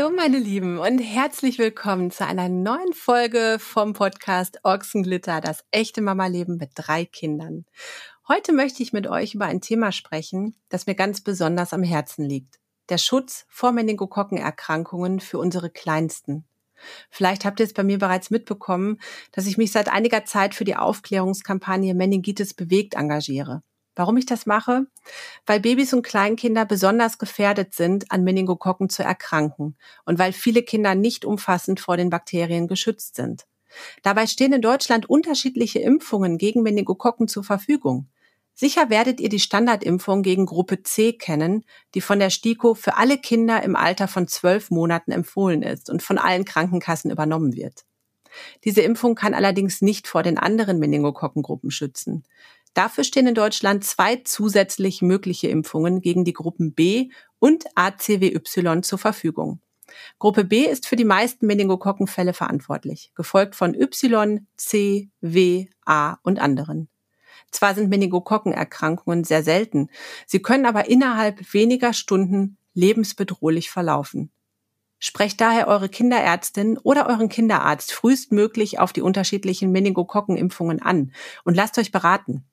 Hallo meine Lieben und herzlich willkommen zu einer neuen Folge vom Podcast Ochsenglitter, das echte Mama-Leben mit drei Kindern. Heute möchte ich mit euch über ein Thema sprechen, das mir ganz besonders am Herzen liegt. Der Schutz vor Meningokokkenerkrankungen für unsere Kleinsten. Vielleicht habt ihr es bei mir bereits mitbekommen, dass ich mich seit einiger Zeit für die Aufklärungskampagne Meningitis bewegt engagiere. Warum ich das mache? Weil Babys und Kleinkinder besonders gefährdet sind, an Meningokokken zu erkranken und weil viele Kinder nicht umfassend vor den Bakterien geschützt sind. Dabei stehen in Deutschland unterschiedliche Impfungen gegen Meningokokken zur Verfügung. Sicher werdet ihr die Standardimpfung gegen Gruppe C kennen, die von der STIKO für alle Kinder im Alter von zwölf Monaten empfohlen ist und von allen Krankenkassen übernommen wird. Diese Impfung kann allerdings nicht vor den anderen Meningokokkengruppen schützen. Dafür stehen in Deutschland zwei zusätzlich mögliche Impfungen gegen die Gruppen B und ACWY zur Verfügung. Gruppe B ist für die meisten Meningokokkenfälle verantwortlich, gefolgt von Y, C, W, A und anderen. Zwar sind Meningokokkenerkrankungen sehr selten, sie können aber innerhalb weniger Stunden lebensbedrohlich verlaufen. Sprecht daher eure Kinderärztin oder euren Kinderarzt frühestmöglich auf die unterschiedlichen Meningokokkenimpfungen an und lasst euch beraten.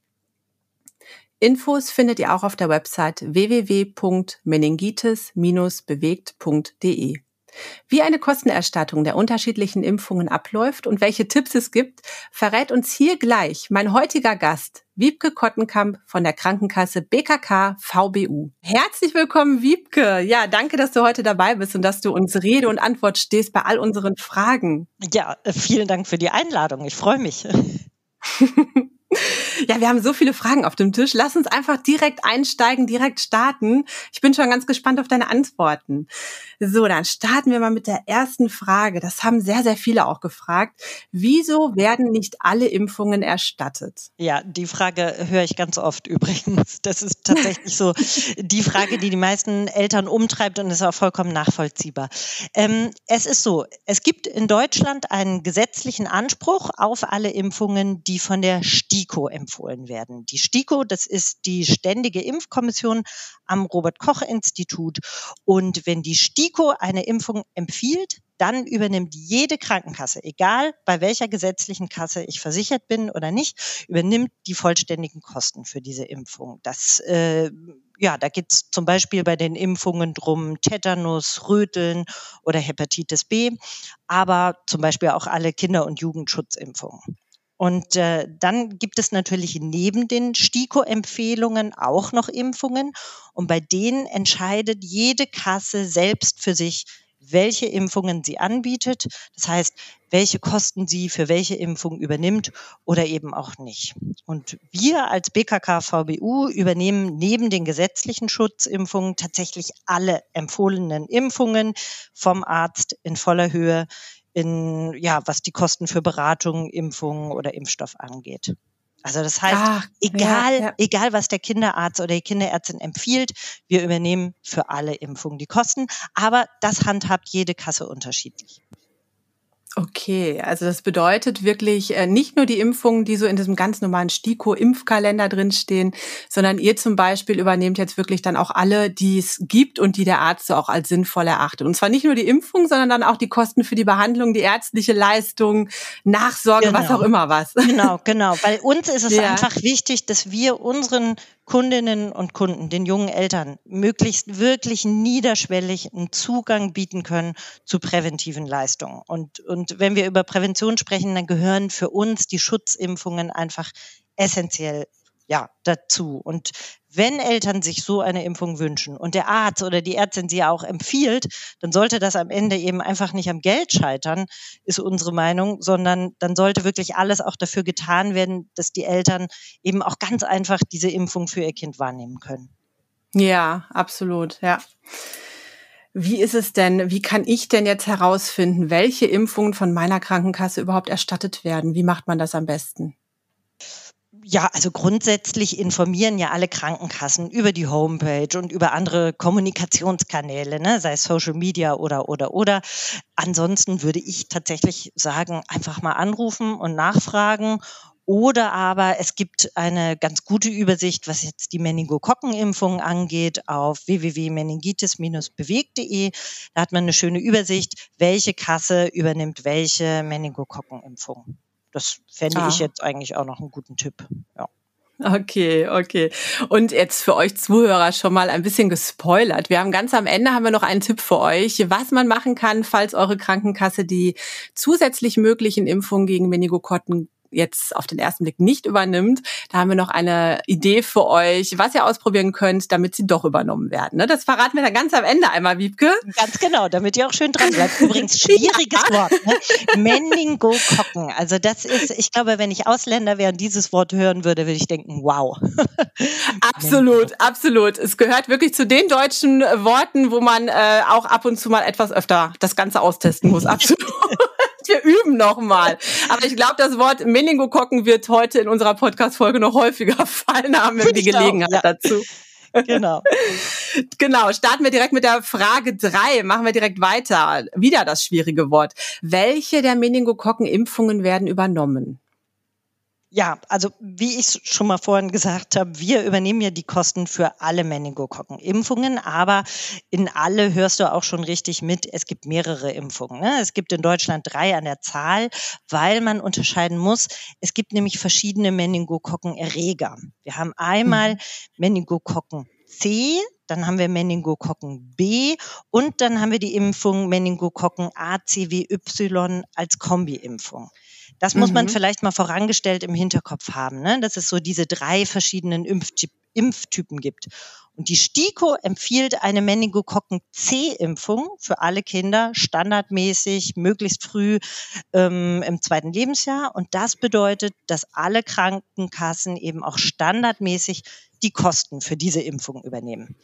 Infos findet ihr auch auf der Website www.meningitis-bewegt.de. Wie eine Kostenerstattung der unterschiedlichen Impfungen abläuft und welche Tipps es gibt, verrät uns hier gleich mein heutiger Gast, Wiebke Kottenkamp von der Krankenkasse BKK VBU. Herzlich willkommen, Wiebke. Ja, danke, dass du heute dabei bist und dass du uns Rede und Antwort stehst bei all unseren Fragen. Ja, vielen Dank für die Einladung. Ich freue mich. Ja, wir haben so viele Fragen auf dem Tisch. Lass uns einfach direkt einsteigen, direkt starten. Ich bin schon ganz gespannt auf deine Antworten. So, dann starten wir mal mit der ersten Frage. Das haben sehr, sehr viele auch gefragt. Wieso werden nicht alle Impfungen erstattet? Ja, die Frage höre ich ganz oft übrigens. Das ist tatsächlich so die Frage, die die meisten Eltern umtreibt und ist auch vollkommen nachvollziehbar. Ähm, es ist so, es gibt in Deutschland einen gesetzlichen Anspruch auf alle Impfungen, die von der STIKO empfohlen werden. Die STIKO, das ist die Ständige Impfkommission am Robert Koch Institut. Und wenn die STIKO eine Impfung empfiehlt, dann übernimmt jede Krankenkasse, egal bei welcher gesetzlichen Kasse ich versichert bin oder nicht, übernimmt die vollständigen Kosten für diese Impfung. Das äh, ja, da geht's zum Beispiel bei den Impfungen drum Tetanus, Röteln oder Hepatitis B, aber zum Beispiel auch alle Kinder- und Jugendschutzimpfungen. Und äh, dann gibt es natürlich neben den STIKO-Empfehlungen auch noch Impfungen. Und bei denen entscheidet jede Kasse selbst für sich, welche Impfungen sie anbietet. Das heißt, welche Kosten sie für welche Impfung übernimmt oder eben auch nicht. Und wir als BKK VBU übernehmen neben den gesetzlichen Schutzimpfungen tatsächlich alle empfohlenen Impfungen vom Arzt in voller Höhe in, ja, was die Kosten für Beratung, Impfungen oder Impfstoff angeht. Also das heißt, Ach, egal, ja, ja. egal was der Kinderarzt oder die Kinderärztin empfiehlt, wir übernehmen für alle Impfungen die Kosten, aber das handhabt jede Kasse unterschiedlich. Okay, also das bedeutet wirklich äh, nicht nur die Impfungen, die so in diesem ganz normalen STIKO-Impfkalender drinstehen, sondern ihr zum Beispiel übernehmt jetzt wirklich dann auch alle, die es gibt und die der Arzt so auch als sinnvoll erachtet. Und zwar nicht nur die Impfung, sondern dann auch die Kosten für die Behandlung, die ärztliche Leistung, Nachsorge, genau. was auch immer was. Genau, genau. Bei uns ist es ja. einfach wichtig, dass wir unseren Kundinnen und Kunden, den jungen Eltern, möglichst wirklich niederschwellig einen Zugang bieten können zu präventiven Leistungen. Und, und wenn wir über Prävention sprechen, dann gehören für uns die Schutzimpfungen einfach essentiell ja, dazu. Und wenn Eltern sich so eine Impfung wünschen und der Arzt oder die Ärztin sie auch empfiehlt, dann sollte das am Ende eben einfach nicht am Geld scheitern, ist unsere Meinung, sondern dann sollte wirklich alles auch dafür getan werden, dass die Eltern eben auch ganz einfach diese Impfung für ihr Kind wahrnehmen können. Ja, absolut, ja. Wie ist es denn, wie kann ich denn jetzt herausfinden, welche Impfungen von meiner Krankenkasse überhaupt erstattet werden? Wie macht man das am besten? Ja, also grundsätzlich informieren ja alle Krankenkassen über die Homepage und über andere Kommunikationskanäle, ne, sei es Social Media oder oder oder. Ansonsten würde ich tatsächlich sagen, einfach mal anrufen und nachfragen oder aber es gibt eine ganz gute Übersicht, was jetzt die Meningokokkenimpfung angeht, auf www.meningitis-bewegt.de. Da hat man eine schöne Übersicht, welche Kasse übernimmt welche Meningokokkenimpfung. Das fände ah. ich jetzt eigentlich auch noch einen guten Tipp. Ja. Okay, okay. Und jetzt für euch Zuhörer schon mal ein bisschen gespoilert. Wir haben ganz am Ende haben wir noch einen Tipp für euch, was man machen kann, falls eure Krankenkasse die zusätzlich möglichen Impfungen gegen Meningokokken jetzt auf den ersten Blick nicht übernimmt. Da haben wir noch eine Idee für euch, was ihr ausprobieren könnt, damit sie doch übernommen werden. Ne? Das verraten wir dann ganz am Ende einmal, Wiebke. Ganz genau, damit ihr auch schön dran bleibt. Übrigens schwieriges. Wort. Ne? Meningokokken. Also das ist, ich glaube, wenn ich Ausländer wäre und dieses Wort hören würde, würde ich denken, wow. absolut, absolut. Es gehört wirklich zu den deutschen Worten, wo man äh, auch ab und zu mal etwas öfter das Ganze austesten muss. Absolut wir üben nochmal. Aber ich glaube, das Wort Meningokokken wird heute in unserer Podcast-Folge noch häufiger fallen, haben wir die Gelegenheit ja. dazu. Genau. genau. Starten wir direkt mit der Frage drei. Machen wir direkt weiter. Wieder das schwierige Wort. Welche der Meningokokken-Impfungen werden übernommen? Ja, also wie ich schon mal vorhin gesagt habe, wir übernehmen ja die Kosten für alle Meningokokken-Impfungen, aber in alle hörst du auch schon richtig mit, es gibt mehrere Impfungen. Ne? Es gibt in Deutschland drei an der Zahl, weil man unterscheiden muss, es gibt nämlich verschiedene Meningokokken-Erreger. Wir haben einmal mhm. Meningokokken C, dann haben wir Meningokokken B und dann haben wir die Impfung Meningokokken ACWY als Kombi-Impfung. Das muss mhm. man vielleicht mal vorangestellt im Hinterkopf haben, ne? dass es so diese drei verschiedenen Impftyp Impftypen gibt. Und die STIKO empfiehlt eine Meningokokken-C-Impfung für alle Kinder standardmäßig, möglichst früh ähm, im zweiten Lebensjahr. Und das bedeutet, dass alle Krankenkassen eben auch standardmäßig die Kosten für diese Impfung übernehmen.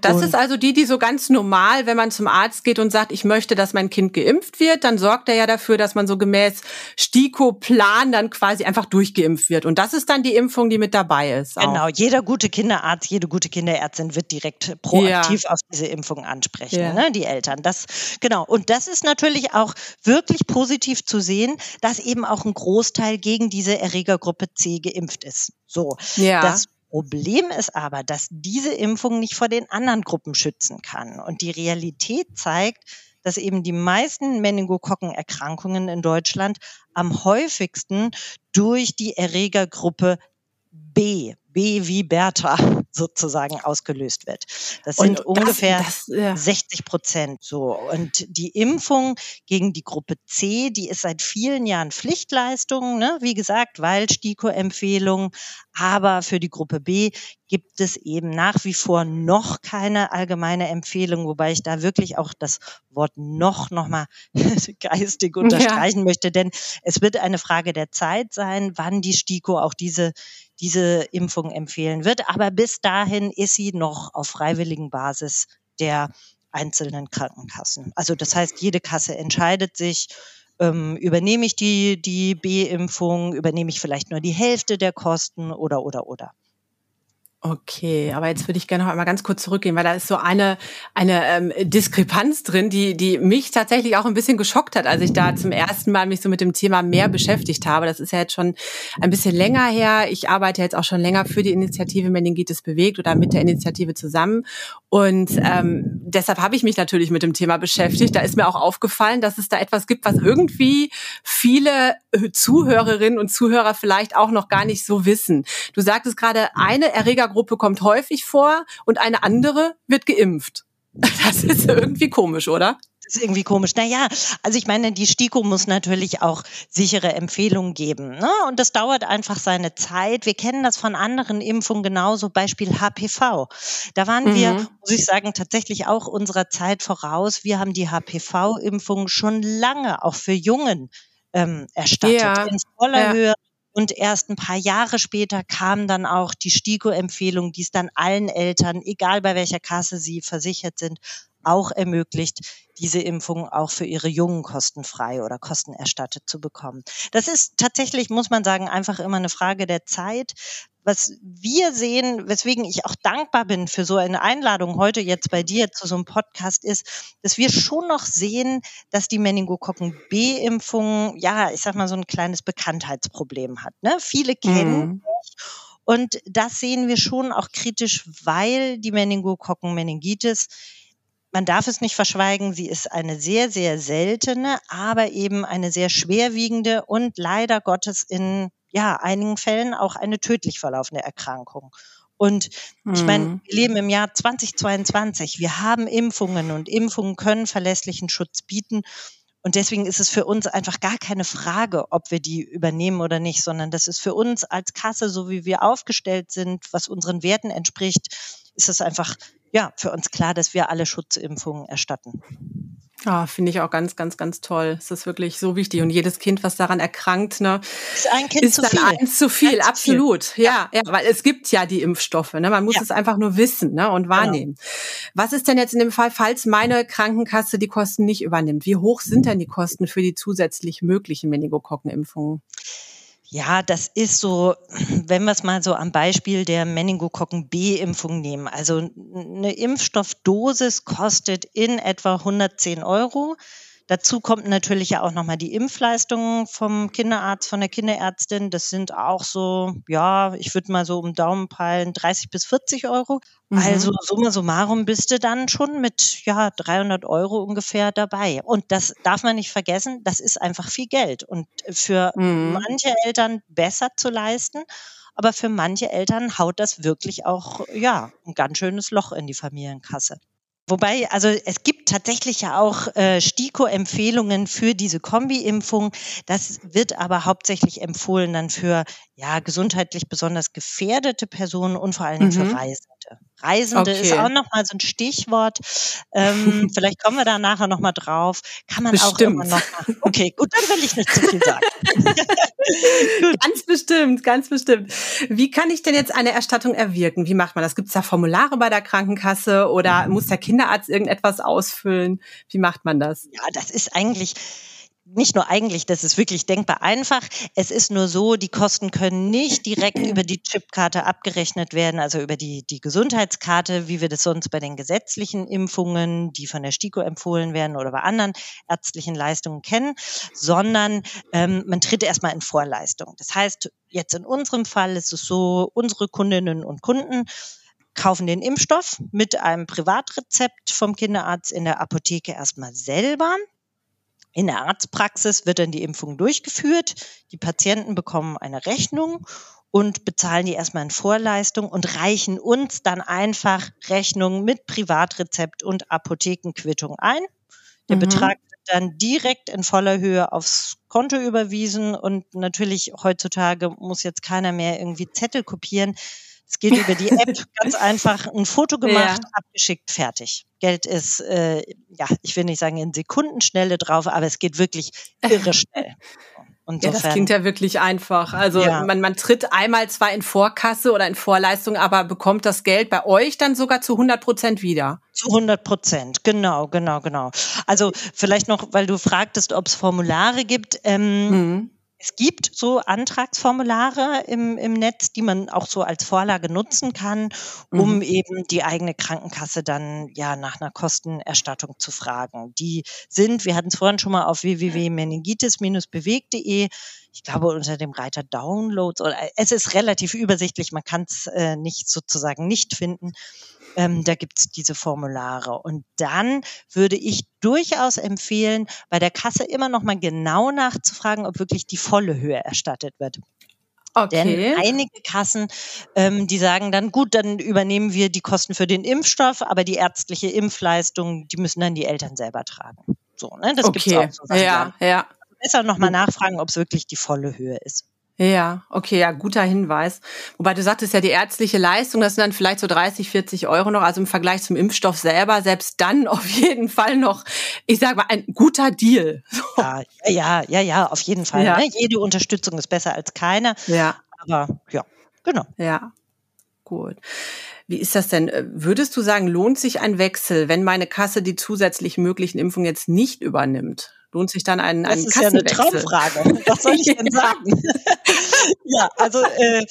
Das und ist also die, die so ganz normal, wenn man zum Arzt geht und sagt, ich möchte, dass mein Kind geimpft wird, dann sorgt er ja dafür, dass man so gemäß STIKO-Plan dann quasi einfach durchgeimpft wird. Und das ist dann die Impfung, die mit dabei ist. Auch. Genau, jeder gute Kinderarzt, jede gute Kinderärztin wird direkt proaktiv ja. auf diese Impfung ansprechen, ja. ne, die Eltern. Das, genau. Und das ist natürlich auch wirklich positiv zu sehen, dass eben auch ein Großteil gegen diese Erregergruppe C geimpft ist. So. Ja. Das Problem ist aber, dass diese Impfung nicht vor den anderen Gruppen schützen kann. Und die Realität zeigt, dass eben die meisten Meningokokkenerkrankungen in Deutschland am häufigsten durch die Erregergruppe B, B wie Bertha sozusagen ausgelöst wird. Das sind und ungefähr das, das, ja. 60 Prozent so. Und die Impfung gegen die Gruppe C, die ist seit vielen Jahren Pflichtleistung, ne? wie gesagt, weil STIKO-Empfehlung. Aber für die Gruppe B gibt es eben nach wie vor noch keine allgemeine Empfehlung, wobei ich da wirklich auch das Wort noch nochmal geistig unterstreichen ja. möchte, denn es wird eine Frage der Zeit sein, wann die STIKO auch diese diese Impfung empfehlen wird. Aber bis dahin ist sie noch auf freiwilligen Basis der einzelnen Krankenkassen. Also das heißt, jede Kasse entscheidet sich, ähm, übernehme ich die, die B-Impfung, übernehme ich vielleicht nur die Hälfte der Kosten oder, oder, oder. Okay, aber jetzt würde ich gerne noch einmal ganz kurz zurückgehen, weil da ist so eine eine ähm, Diskrepanz drin, die die mich tatsächlich auch ein bisschen geschockt hat, als ich da zum ersten Mal mich so mit dem Thema mehr beschäftigt habe. Das ist ja jetzt schon ein bisschen länger her. Ich arbeite jetzt auch schon länger für die Initiative Meningitis bewegt oder mit der Initiative zusammen und ähm, deshalb habe ich mich natürlich mit dem Thema beschäftigt. Da ist mir auch aufgefallen, dass es da etwas gibt, was irgendwie viele äh, Zuhörerinnen und Zuhörer vielleicht auch noch gar nicht so wissen. Du sagtest gerade, eine Erreger Gruppe kommt häufig vor und eine andere wird geimpft. Das ist irgendwie komisch, oder? Das ist irgendwie komisch. Naja, also ich meine, die STIKO muss natürlich auch sichere Empfehlungen geben. Ne? Und das dauert einfach seine Zeit. Wir kennen das von anderen Impfungen genauso, Beispiel HPV. Da waren mhm. wir, muss ich sagen, tatsächlich auch unserer Zeit voraus. Wir haben die HPV-Impfung schon lange auch für Jungen ähm, erstattet. Ja. In voller ja. Höhe und erst ein paar Jahre später kam dann auch die STIKO-Empfehlung, die es dann allen Eltern, egal bei welcher Kasse sie versichert sind, auch ermöglicht, diese Impfung auch für ihre Jungen kostenfrei oder kostenerstattet zu bekommen. Das ist tatsächlich, muss man sagen, einfach immer eine Frage der Zeit, was wir sehen, weswegen ich auch dankbar bin für so eine Einladung heute jetzt bei dir zu so einem Podcast ist, dass wir schon noch sehen, dass die Meningokokken B-Impfung, ja, ich sag mal, so ein kleines Bekanntheitsproblem hat. Ne? Viele kennen mhm. und das sehen wir schon auch kritisch, weil die Meningokokken Meningitis man darf es nicht verschweigen, sie ist eine sehr, sehr seltene, aber eben eine sehr schwerwiegende und leider Gottes in ja, einigen Fällen auch eine tödlich verlaufende Erkrankung. Und ich meine, mhm. wir leben im Jahr 2022. Wir haben Impfungen und Impfungen können verlässlichen Schutz bieten. Und deswegen ist es für uns einfach gar keine Frage, ob wir die übernehmen oder nicht, sondern das ist für uns als Kasse, so wie wir aufgestellt sind, was unseren Werten entspricht, ist es einfach, ja, für uns klar, dass wir alle Schutzimpfungen erstatten. Ah, finde ich auch ganz, ganz, ganz toll. Es ist wirklich so wichtig. Und jedes Kind, was daran erkrankt, ne, ist ein Kind ist zu dann viel. eins zu viel. Eins Absolut. Zu viel. Ja, ja, ja, weil es gibt ja die Impfstoffe. Ne? Man muss ja. es einfach nur wissen ne, und genau. wahrnehmen. Genau. Was ist denn jetzt in dem Fall, falls meine Krankenkasse die Kosten nicht übernimmt? Wie hoch sind denn die Kosten für die zusätzlich möglichen Meningokokkenimpfungen? Ja, das ist so, wenn wir es mal so am Beispiel der Meningokokken B-Impfung nehmen. Also eine Impfstoffdosis kostet in etwa 110 Euro. Dazu kommt natürlich ja auch nochmal die Impfleistung vom Kinderarzt, von der Kinderärztin. Das sind auch so, ja, ich würde mal so um Daumen peilen, 30 bis 40 Euro. Mhm. Also summa summarum bist du dann schon mit, ja, 300 Euro ungefähr dabei. Und das darf man nicht vergessen, das ist einfach viel Geld und für mhm. manche Eltern besser zu leisten. Aber für manche Eltern haut das wirklich auch, ja, ein ganz schönes Loch in die Familienkasse. Wobei, also es gibt tatsächlich ja auch äh, STIKO-Empfehlungen für diese Kombi-Impfung. Das wird aber hauptsächlich empfohlen dann für ja gesundheitlich besonders gefährdete Personen und vor allen Dingen mhm. für Reisende. Reisende okay. ist auch nochmal so ein Stichwort. Ähm, vielleicht kommen wir da nachher nochmal drauf. Kann man bestimmt. auch immer noch machen. Okay, gut, dann will ich nicht zu viel sagen. ganz bestimmt, ganz bestimmt. Wie kann ich denn jetzt eine Erstattung erwirken? Wie macht man das? Gibt es da Formulare bei der Krankenkasse oder muss der Kinderarzt irgendetwas ausfüllen? Wie macht man das? Ja, das ist eigentlich nicht nur eigentlich, das ist wirklich denkbar einfach. Es ist nur so, die Kosten können nicht direkt über die Chipkarte abgerechnet werden, also über die, die Gesundheitskarte, wie wir das sonst bei den gesetzlichen Impfungen, die von der STIKO empfohlen werden oder bei anderen ärztlichen Leistungen kennen, sondern ähm, man tritt erstmal in Vorleistung. Das heißt, jetzt in unserem Fall ist es so, unsere Kundinnen und Kunden kaufen den Impfstoff mit einem Privatrezept vom Kinderarzt in der Apotheke erstmal selber. In der Arztpraxis wird dann die Impfung durchgeführt. Die Patienten bekommen eine Rechnung und bezahlen die erstmal in Vorleistung und reichen uns dann einfach Rechnungen mit Privatrezept und Apothekenquittung ein. Der mhm. Betrag wird dann direkt in voller Höhe aufs Konto überwiesen und natürlich heutzutage muss jetzt keiner mehr irgendwie Zettel kopieren. Es geht über die App ganz einfach ein Foto gemacht, ja. abgeschickt, fertig. Geld ist, äh, ja, ich will nicht sagen in Sekundenschnelle drauf, aber es geht wirklich irre schnell. ja, das klingt ja wirklich einfach. Also ja. man, man tritt einmal zwar in Vorkasse oder in Vorleistung, aber bekommt das Geld bei euch dann sogar zu 100 Prozent wieder. Zu 100 Prozent, genau, genau, genau. Also vielleicht noch, weil du fragtest, ob es Formulare gibt. Ähm, mhm. Es gibt so Antragsformulare im, im Netz, die man auch so als Vorlage nutzen kann, um mhm. eben die eigene Krankenkasse dann ja nach einer Kostenerstattung zu fragen. Die sind, wir hatten es vorhin schon mal auf www.meningitis-bewegt.de, ich glaube unter dem Reiter Downloads oder es ist relativ übersichtlich, man kann es äh, nicht sozusagen nicht finden. Ähm, da gibt es diese Formulare. Und dann würde ich durchaus empfehlen, bei der Kasse immer noch mal genau nachzufragen, ob wirklich die volle Höhe erstattet wird. Okay. Denn einige Kassen, ähm, die sagen dann, gut, dann übernehmen wir die Kosten für den Impfstoff, aber die ärztliche Impfleistung, die müssen dann die Eltern selber tragen. So, ne? Das okay. gibt's auch so. Ja, ja. Besser nochmal nachfragen, ob es wirklich die volle Höhe ist. Ja, okay, ja, guter Hinweis. Wobei du sagtest ja, die ärztliche Leistung, das sind dann vielleicht so 30, 40 Euro noch, also im Vergleich zum Impfstoff selber, selbst dann auf jeden Fall noch, ich sag mal, ein guter Deal. So. Ja, ja, ja, ja, auf jeden Fall. Ja. Ne? Jede Unterstützung ist besser als keine. Ja. Aber ja, genau. Ja, gut. Wie ist das denn? Würdest du sagen, lohnt sich ein Wechsel, wenn meine Kasse die zusätzlich möglichen Impfungen jetzt nicht übernimmt? Lohnt sich dann ein, ein Das ist ja eine Traumfrage. Was soll ich denn sagen? ja, also äh,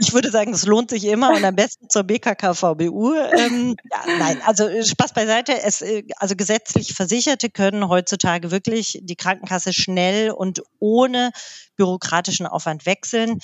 ich würde sagen, es lohnt sich immer und am besten zur BKKVBU. Ähm, ja, nein, also äh, Spaß beiseite. Es, äh, also gesetzlich Versicherte können heutzutage wirklich die Krankenkasse schnell und ohne bürokratischen Aufwand wechseln.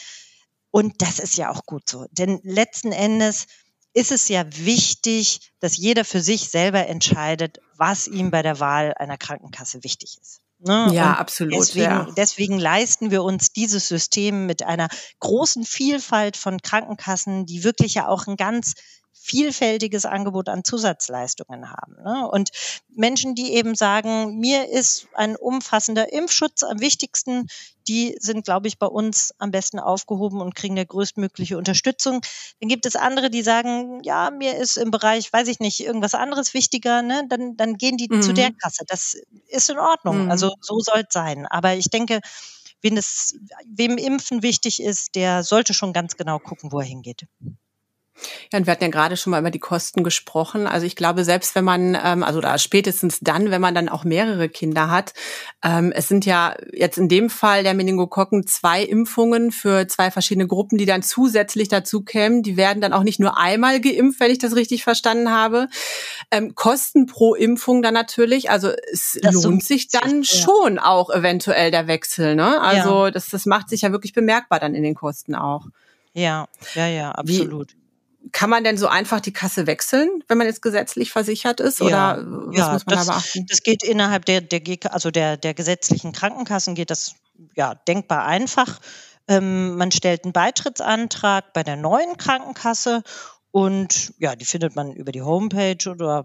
Und das ist ja auch gut so. Denn letzten Endes ist es ja wichtig, dass jeder für sich selber entscheidet, was ihm bei der Wahl einer Krankenkasse wichtig ist. Ne? Ja, Und absolut. Deswegen, ja. deswegen leisten wir uns dieses System mit einer großen Vielfalt von Krankenkassen, die wirklich ja auch ein ganz vielfältiges Angebot an Zusatzleistungen haben. Ne? Und Menschen, die eben sagen, mir ist ein umfassender Impfschutz am wichtigsten, die sind, glaube ich, bei uns am besten aufgehoben und kriegen der größtmögliche Unterstützung. Dann gibt es andere, die sagen, ja, mir ist im Bereich, weiß ich nicht, irgendwas anderes wichtiger, ne? dann, dann gehen die mhm. zu der mhm. Kasse. Das ist in Ordnung. Mhm. Also so soll es sein. Aber ich denke, wen es, wem Impfen wichtig ist, der sollte schon ganz genau gucken, wo er hingeht. Ja, und wir hatten ja gerade schon mal über die Kosten gesprochen. Also ich glaube, selbst wenn man, ähm, also da spätestens dann, wenn man dann auch mehrere Kinder hat, ähm, es sind ja jetzt in dem Fall der Meningokokken zwei Impfungen für zwei verschiedene Gruppen, die dann zusätzlich dazu kämen. Die werden dann auch nicht nur einmal geimpft, wenn ich das richtig verstanden habe. Ähm, Kosten pro Impfung dann natürlich. Also es das lohnt sich dann ja. schon auch eventuell der Wechsel. Ne? Also ja. das, das macht sich ja wirklich bemerkbar dann in den Kosten auch. Ja, ja, ja, absolut. Wie, kann man denn so einfach die Kasse wechseln, wenn man jetzt gesetzlich versichert ist? Oder ja, was ja, muss man das, da beachten? Das geht innerhalb der, der, also der, der gesetzlichen Krankenkassen geht das ja denkbar einfach. Ähm, man stellt einen Beitrittsantrag bei der neuen Krankenkasse und ja, die findet man über die Homepage oder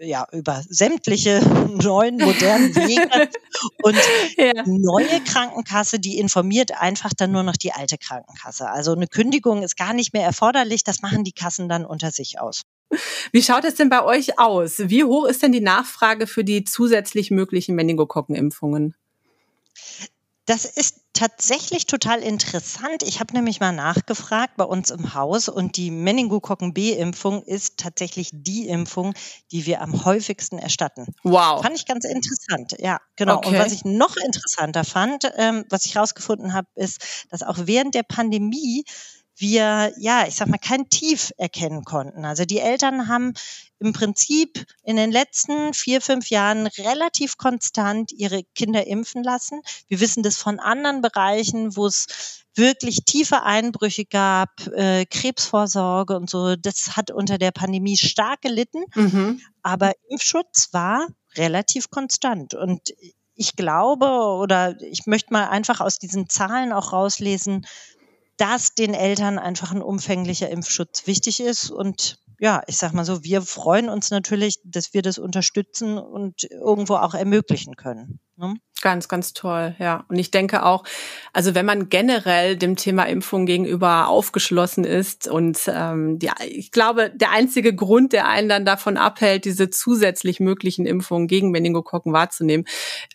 ja, über sämtliche neuen modernen Wege. Und ja. neue Krankenkasse, die informiert einfach dann nur noch die alte Krankenkasse. Also eine Kündigung ist gar nicht mehr erforderlich. Das machen die Kassen dann unter sich aus. Wie schaut es denn bei euch aus? Wie hoch ist denn die Nachfrage für die zusätzlich möglichen Meningokokkenimpfungen? Das ist tatsächlich total interessant. Ich habe nämlich mal nachgefragt bei uns im Haus und die Meningokokken B-Impfung ist tatsächlich die Impfung, die wir am häufigsten erstatten. Wow. Fand ich ganz interessant. Ja, genau. Okay. Und was ich noch interessanter fand, ähm, was ich rausgefunden habe, ist, dass auch während der Pandemie wir, ja, ich sag mal, kein Tief erkennen konnten. Also die Eltern haben im Prinzip in den letzten vier, fünf Jahren relativ konstant ihre Kinder impfen lassen. Wir wissen das von anderen Bereichen, wo es wirklich tiefe Einbrüche gab, äh, Krebsvorsorge und so. Das hat unter der Pandemie stark gelitten. Mhm. Aber Impfschutz war relativ konstant. Und ich glaube oder ich möchte mal einfach aus diesen Zahlen auch rauslesen, dass den Eltern einfach ein umfänglicher Impfschutz wichtig ist. Und ja, ich sag mal so, wir freuen uns natürlich, dass wir das unterstützen und irgendwo auch ermöglichen können. Ne? Ganz, ganz toll, ja. Und ich denke auch, also wenn man generell dem Thema Impfung gegenüber aufgeschlossen ist und ähm, die, ich glaube, der einzige Grund, der einen dann davon abhält, diese zusätzlich möglichen Impfungen gegen Meningokokken wahrzunehmen,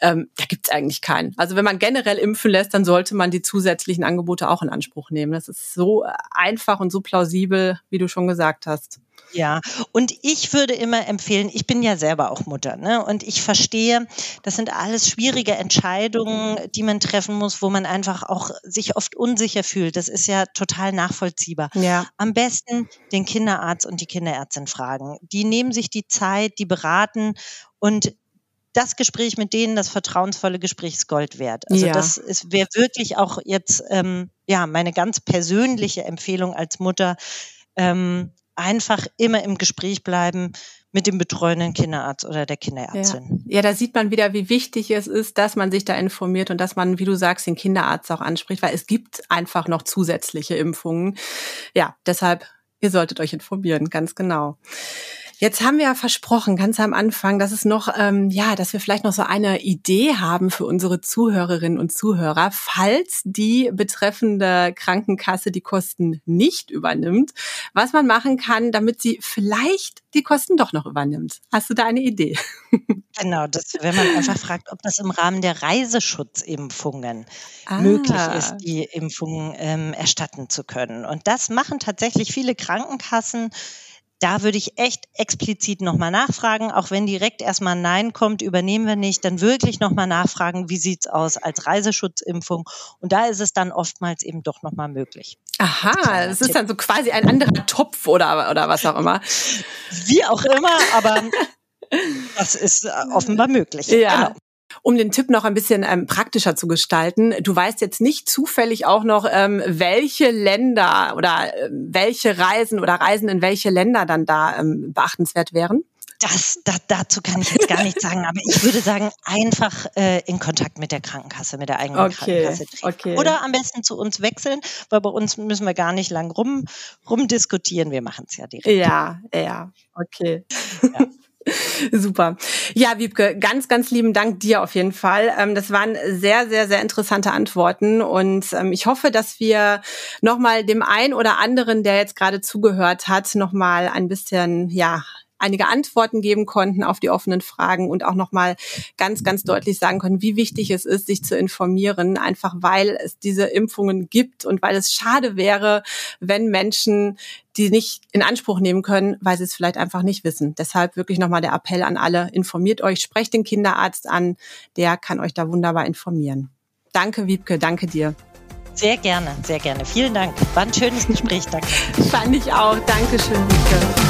ähm, da gibt's eigentlich keinen. Also wenn man generell impfen lässt, dann sollte man die zusätzlichen Angebote auch in Anspruch nehmen. Das ist so einfach und so plausibel, wie du schon gesagt hast. Ja, und ich würde immer empfehlen, ich bin ja selber auch Mutter, ne? Und ich verstehe, das sind alles schwierige Entscheidungen, die man treffen muss, wo man einfach auch sich oft unsicher fühlt. Das ist ja total nachvollziehbar. Ja. Am besten den Kinderarzt und die Kinderärztin fragen. Die nehmen sich die Zeit, die beraten und das Gespräch mit denen, das vertrauensvolle Gespräch ist Gold wert. Also ja. das wäre wirklich auch jetzt ähm, ja meine ganz persönliche Empfehlung als Mutter. Ähm, einfach immer im Gespräch bleiben mit dem betreuenden Kinderarzt oder der Kinderärztin. Ja. ja, da sieht man wieder, wie wichtig es ist, dass man sich da informiert und dass man, wie du sagst, den Kinderarzt auch anspricht, weil es gibt einfach noch zusätzliche Impfungen. Ja, deshalb, ihr solltet euch informieren, ganz genau. Jetzt haben wir ja versprochen, ganz am Anfang, dass es noch, ähm, ja, dass wir vielleicht noch so eine Idee haben für unsere Zuhörerinnen und Zuhörer, falls die betreffende Krankenkasse die Kosten nicht übernimmt, was man machen kann, damit sie vielleicht die Kosten doch noch übernimmt. Hast du da eine Idee? Genau, das, wenn man einfach fragt, ob das im Rahmen der Reiseschutzimpfungen ah. möglich ist, die Impfungen ähm, erstatten zu können. Und das machen tatsächlich viele Krankenkassen da würde ich echt explizit nochmal nachfragen, auch wenn direkt erstmal Nein kommt, übernehmen wir nicht, dann wirklich nochmal nachfragen, wie sieht's aus als Reiseschutzimpfung. Und da ist es dann oftmals eben doch nochmal möglich. Aha, es ist dann so quasi ein anderer Topf oder, oder was auch immer. Wie auch immer, aber das ist äh, offenbar möglich. Ja. Genau. Um den Tipp noch ein bisschen ähm, praktischer zu gestalten, du weißt jetzt nicht zufällig auch noch, ähm, welche Länder oder äh, welche Reisen oder Reisen in welche Länder dann da ähm, beachtenswert wären? Das, da, dazu kann ich jetzt gar nichts sagen, aber ich würde sagen, einfach äh, in Kontakt mit der Krankenkasse, mit der eigenen okay, Krankenkasse treten. Okay. Oder am besten zu uns wechseln, weil bei uns müssen wir gar nicht lang rum, rumdiskutieren. Wir machen es ja direkt. Ja, ja, okay. Ja. Super. Ja, Wiebke, ganz, ganz lieben Dank dir auf jeden Fall. Ähm, das waren sehr, sehr, sehr interessante Antworten und ähm, ich hoffe, dass wir nochmal dem einen oder anderen, der jetzt gerade zugehört hat, nochmal ein bisschen, ja, einige Antworten geben konnten auf die offenen Fragen und auch nochmal ganz, ganz deutlich sagen können, wie wichtig es ist, sich zu informieren, einfach weil es diese Impfungen gibt und weil es schade wäre, wenn Menschen die nicht in Anspruch nehmen können, weil sie es vielleicht einfach nicht wissen. Deshalb wirklich nochmal der Appell an alle, informiert euch, sprecht den Kinderarzt an, der kann euch da wunderbar informieren. Danke, Wiebke, danke dir. Sehr gerne, sehr gerne. Vielen Dank. War ein schönes Gespräch, danke. Fand ich auch. Dankeschön, Wiebke.